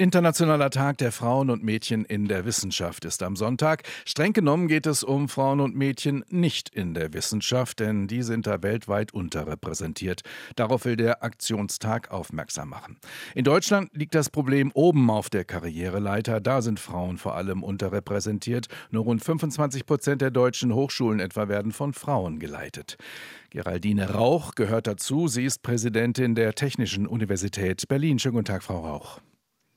Internationaler Tag der Frauen und Mädchen in der Wissenschaft ist am Sonntag. Streng genommen geht es um Frauen und Mädchen nicht in der Wissenschaft, denn die sind da weltweit unterrepräsentiert. Darauf will der Aktionstag aufmerksam machen. In Deutschland liegt das Problem oben auf der Karriereleiter. Da sind Frauen vor allem unterrepräsentiert. Nur rund 25 Prozent der deutschen Hochschulen etwa werden von Frauen geleitet. Geraldine Rauch gehört dazu. Sie ist Präsidentin der Technischen Universität Berlin. Schönen guten Tag, Frau Rauch.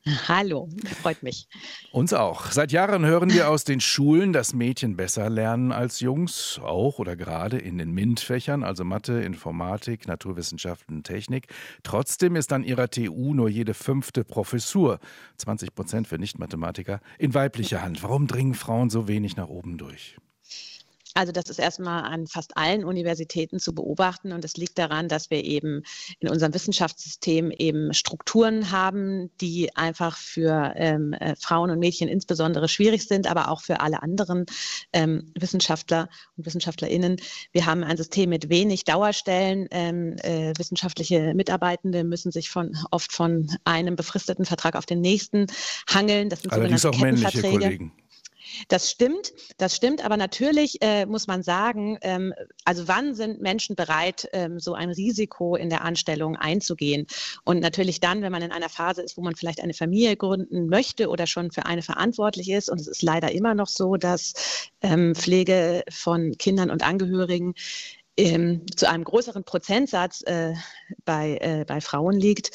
Hallo, freut mich. Uns auch. Seit Jahren hören wir aus den Schulen, dass Mädchen besser lernen als Jungs, auch oder gerade in den MINT-Fächern, also Mathe, Informatik, Naturwissenschaften, Technik. Trotzdem ist an ihrer TU nur jede fünfte Professur, 20 Prozent für Nicht-Mathematiker, in weiblicher Hand. Warum dringen Frauen so wenig nach oben durch? Also das ist erstmal an fast allen Universitäten zu beobachten und es liegt daran, dass wir eben in unserem Wissenschaftssystem eben Strukturen haben, die einfach für ähm, äh, Frauen und Mädchen insbesondere schwierig sind, aber auch für alle anderen ähm, Wissenschaftler und Wissenschaftlerinnen. Wir haben ein System mit wenig Dauerstellen. Ähm, äh, wissenschaftliche Mitarbeitende müssen sich von, oft von einem befristeten Vertrag auf den nächsten hangeln. Das sind Allerdings auch männliche Kollegen. Das stimmt, das stimmt, aber natürlich äh, muss man sagen, ähm, also wann sind Menschen bereit, ähm, so ein Risiko in der Anstellung einzugehen? Und natürlich dann, wenn man in einer Phase ist, wo man vielleicht eine Familie gründen möchte oder schon für eine verantwortlich ist. Und es ist leider immer noch so, dass ähm, Pflege von Kindern und Angehörigen ähm, zu einem größeren Prozentsatz äh, bei, äh, bei Frauen liegt,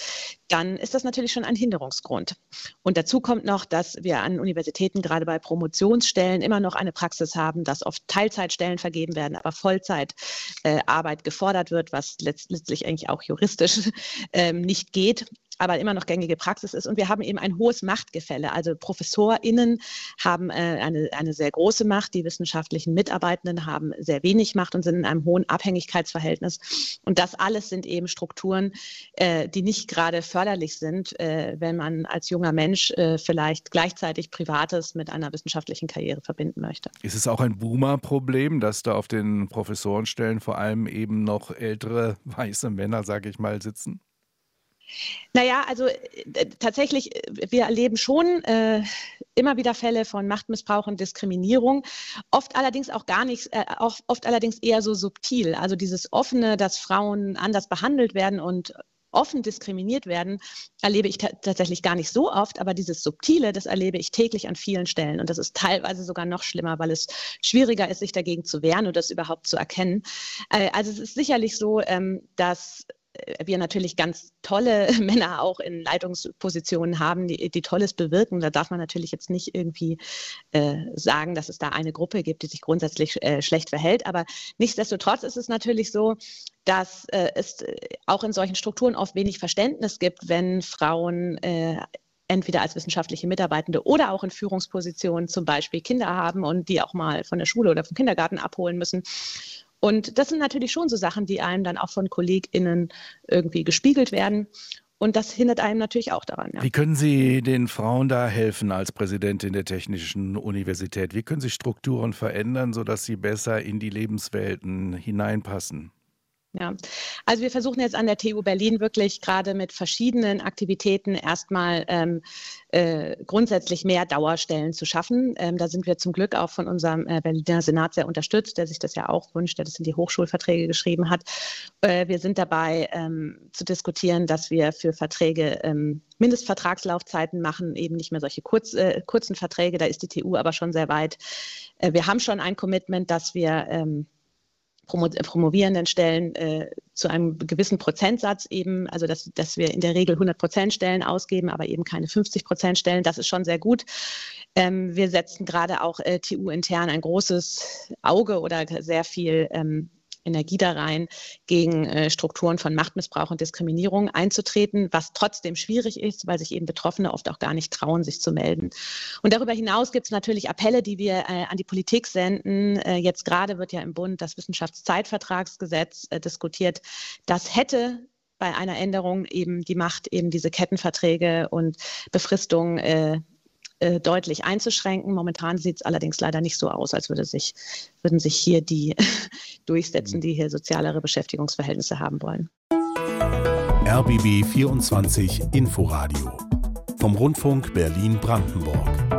dann ist das natürlich schon ein Hinderungsgrund. Und dazu kommt noch, dass wir an Universitäten gerade bei Promotionsstellen immer noch eine Praxis haben, dass oft Teilzeitstellen vergeben werden, aber Vollzeitarbeit äh, gefordert wird, was letztlich eigentlich auch juristisch ähm, nicht geht aber immer noch gängige Praxis ist. Und wir haben eben ein hohes Machtgefälle. Also ProfessorInnen haben äh, eine, eine sehr große Macht, die wissenschaftlichen Mitarbeitenden haben sehr wenig Macht und sind in einem hohen Abhängigkeitsverhältnis. Und das alles sind eben Strukturen, äh, die nicht gerade förderlich sind, äh, wenn man als junger Mensch äh, vielleicht gleichzeitig Privates mit einer wissenschaftlichen Karriere verbinden möchte. Ist es auch ein Boomer-Problem, dass da auf den Professorenstellen vor allem eben noch ältere weiße Männer, sage ich mal, sitzen? Naja, also äh, tatsächlich, äh, wir erleben schon äh, immer wieder Fälle von Machtmissbrauch und Diskriminierung, oft allerdings auch gar nicht, äh, auch, oft allerdings eher so subtil. Also dieses offene, dass Frauen anders behandelt werden und offen diskriminiert werden, erlebe ich tatsächlich gar nicht so oft, aber dieses Subtile, das erlebe ich täglich an vielen Stellen. Und das ist teilweise sogar noch schlimmer, weil es schwieriger ist, sich dagegen zu wehren oder das überhaupt zu erkennen. Äh, also es ist sicherlich so, ähm, dass wir natürlich ganz tolle Männer auch in Leitungspositionen haben, die, die Tolles bewirken. Da darf man natürlich jetzt nicht irgendwie äh, sagen, dass es da eine Gruppe gibt, die sich grundsätzlich äh, schlecht verhält. Aber nichtsdestotrotz ist es natürlich so, dass äh, es auch in solchen Strukturen oft wenig Verständnis gibt, wenn Frauen äh, entweder als wissenschaftliche Mitarbeitende oder auch in Führungspositionen zum Beispiel Kinder haben und die auch mal von der Schule oder vom Kindergarten abholen müssen. Und das sind natürlich schon so Sachen, die einem dann auch von KollegInnen irgendwie gespiegelt werden. Und das hindert einem natürlich auch daran. Ja. Wie können Sie den Frauen da helfen als Präsidentin der Technischen Universität? Wie können Sie Strukturen verändern, sodass sie besser in die Lebenswelten hineinpassen? Ja, also wir versuchen jetzt an der TU Berlin wirklich gerade mit verschiedenen Aktivitäten erstmal ähm, äh, grundsätzlich mehr Dauerstellen zu schaffen. Ähm, da sind wir zum Glück auch von unserem äh, Berliner Senat sehr unterstützt, der sich das ja auch wünscht, der das in die Hochschulverträge geschrieben hat. Äh, wir sind dabei ähm, zu diskutieren, dass wir für Verträge ähm, Mindestvertragslaufzeiten machen, eben nicht mehr solche kurz, äh, kurzen Verträge. Da ist die TU aber schon sehr weit. Äh, wir haben schon ein Commitment, dass wir ähm, Promo promovierenden Stellen äh, zu einem gewissen Prozentsatz eben, also dass, dass wir in der Regel 100 Prozent Stellen ausgeben, aber eben keine 50 Prozent Stellen. Das ist schon sehr gut. Ähm, wir setzen gerade auch äh, TU-intern ein großes Auge oder sehr viel ähm, Energie da rein, gegen äh, Strukturen von Machtmissbrauch und Diskriminierung einzutreten, was trotzdem schwierig ist, weil sich eben Betroffene oft auch gar nicht trauen, sich zu melden. Und darüber hinaus gibt es natürlich Appelle, die wir äh, an die Politik senden. Äh, jetzt gerade wird ja im Bund das Wissenschaftszeitvertragsgesetz äh, diskutiert. Das hätte bei einer Änderung eben die Macht, eben diese Kettenverträge und Befristungen äh, äh, deutlich einzuschränken. Momentan sieht es allerdings leider nicht so aus, als würde sich, würden sich hier die durchsetzen, die hier sozialere Beschäftigungsverhältnisse haben wollen. RBB 24 Inforadio vom Rundfunk Berlin-Brandenburg.